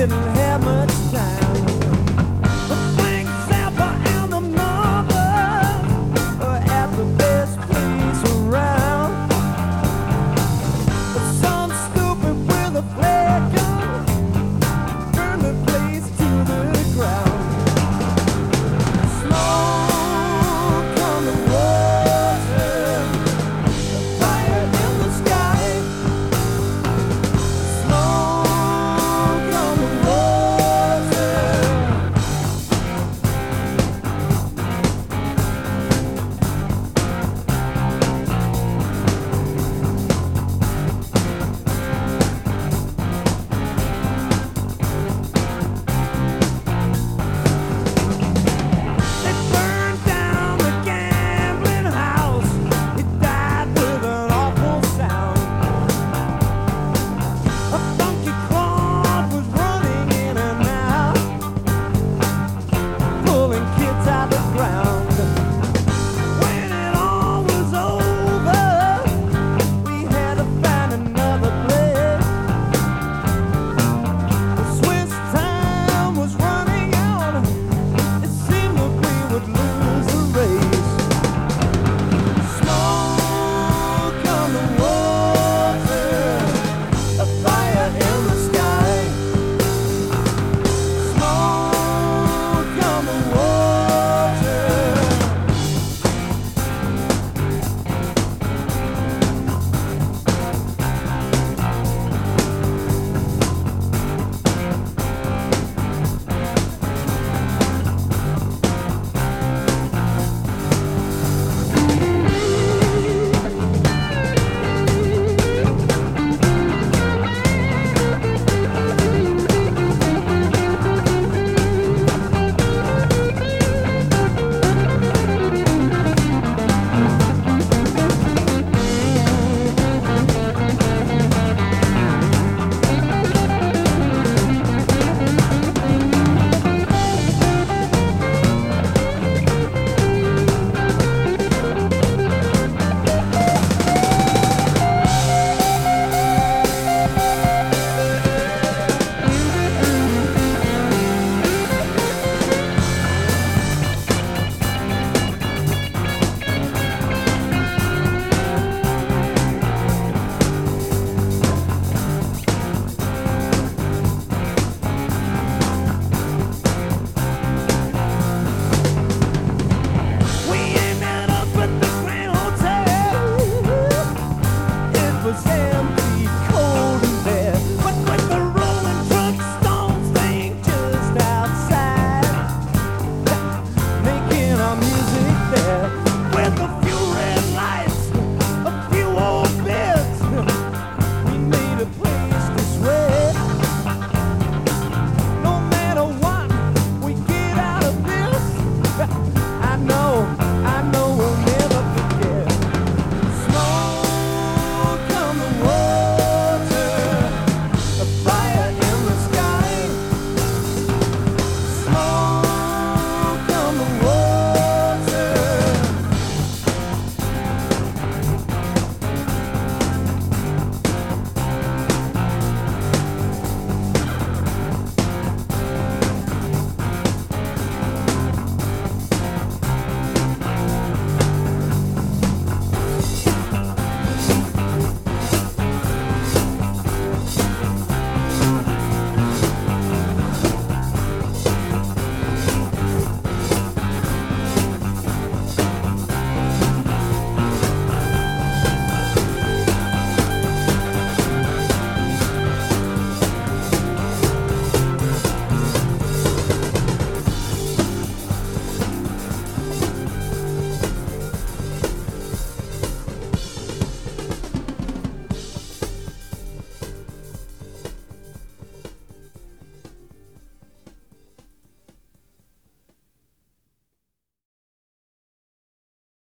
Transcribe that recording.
little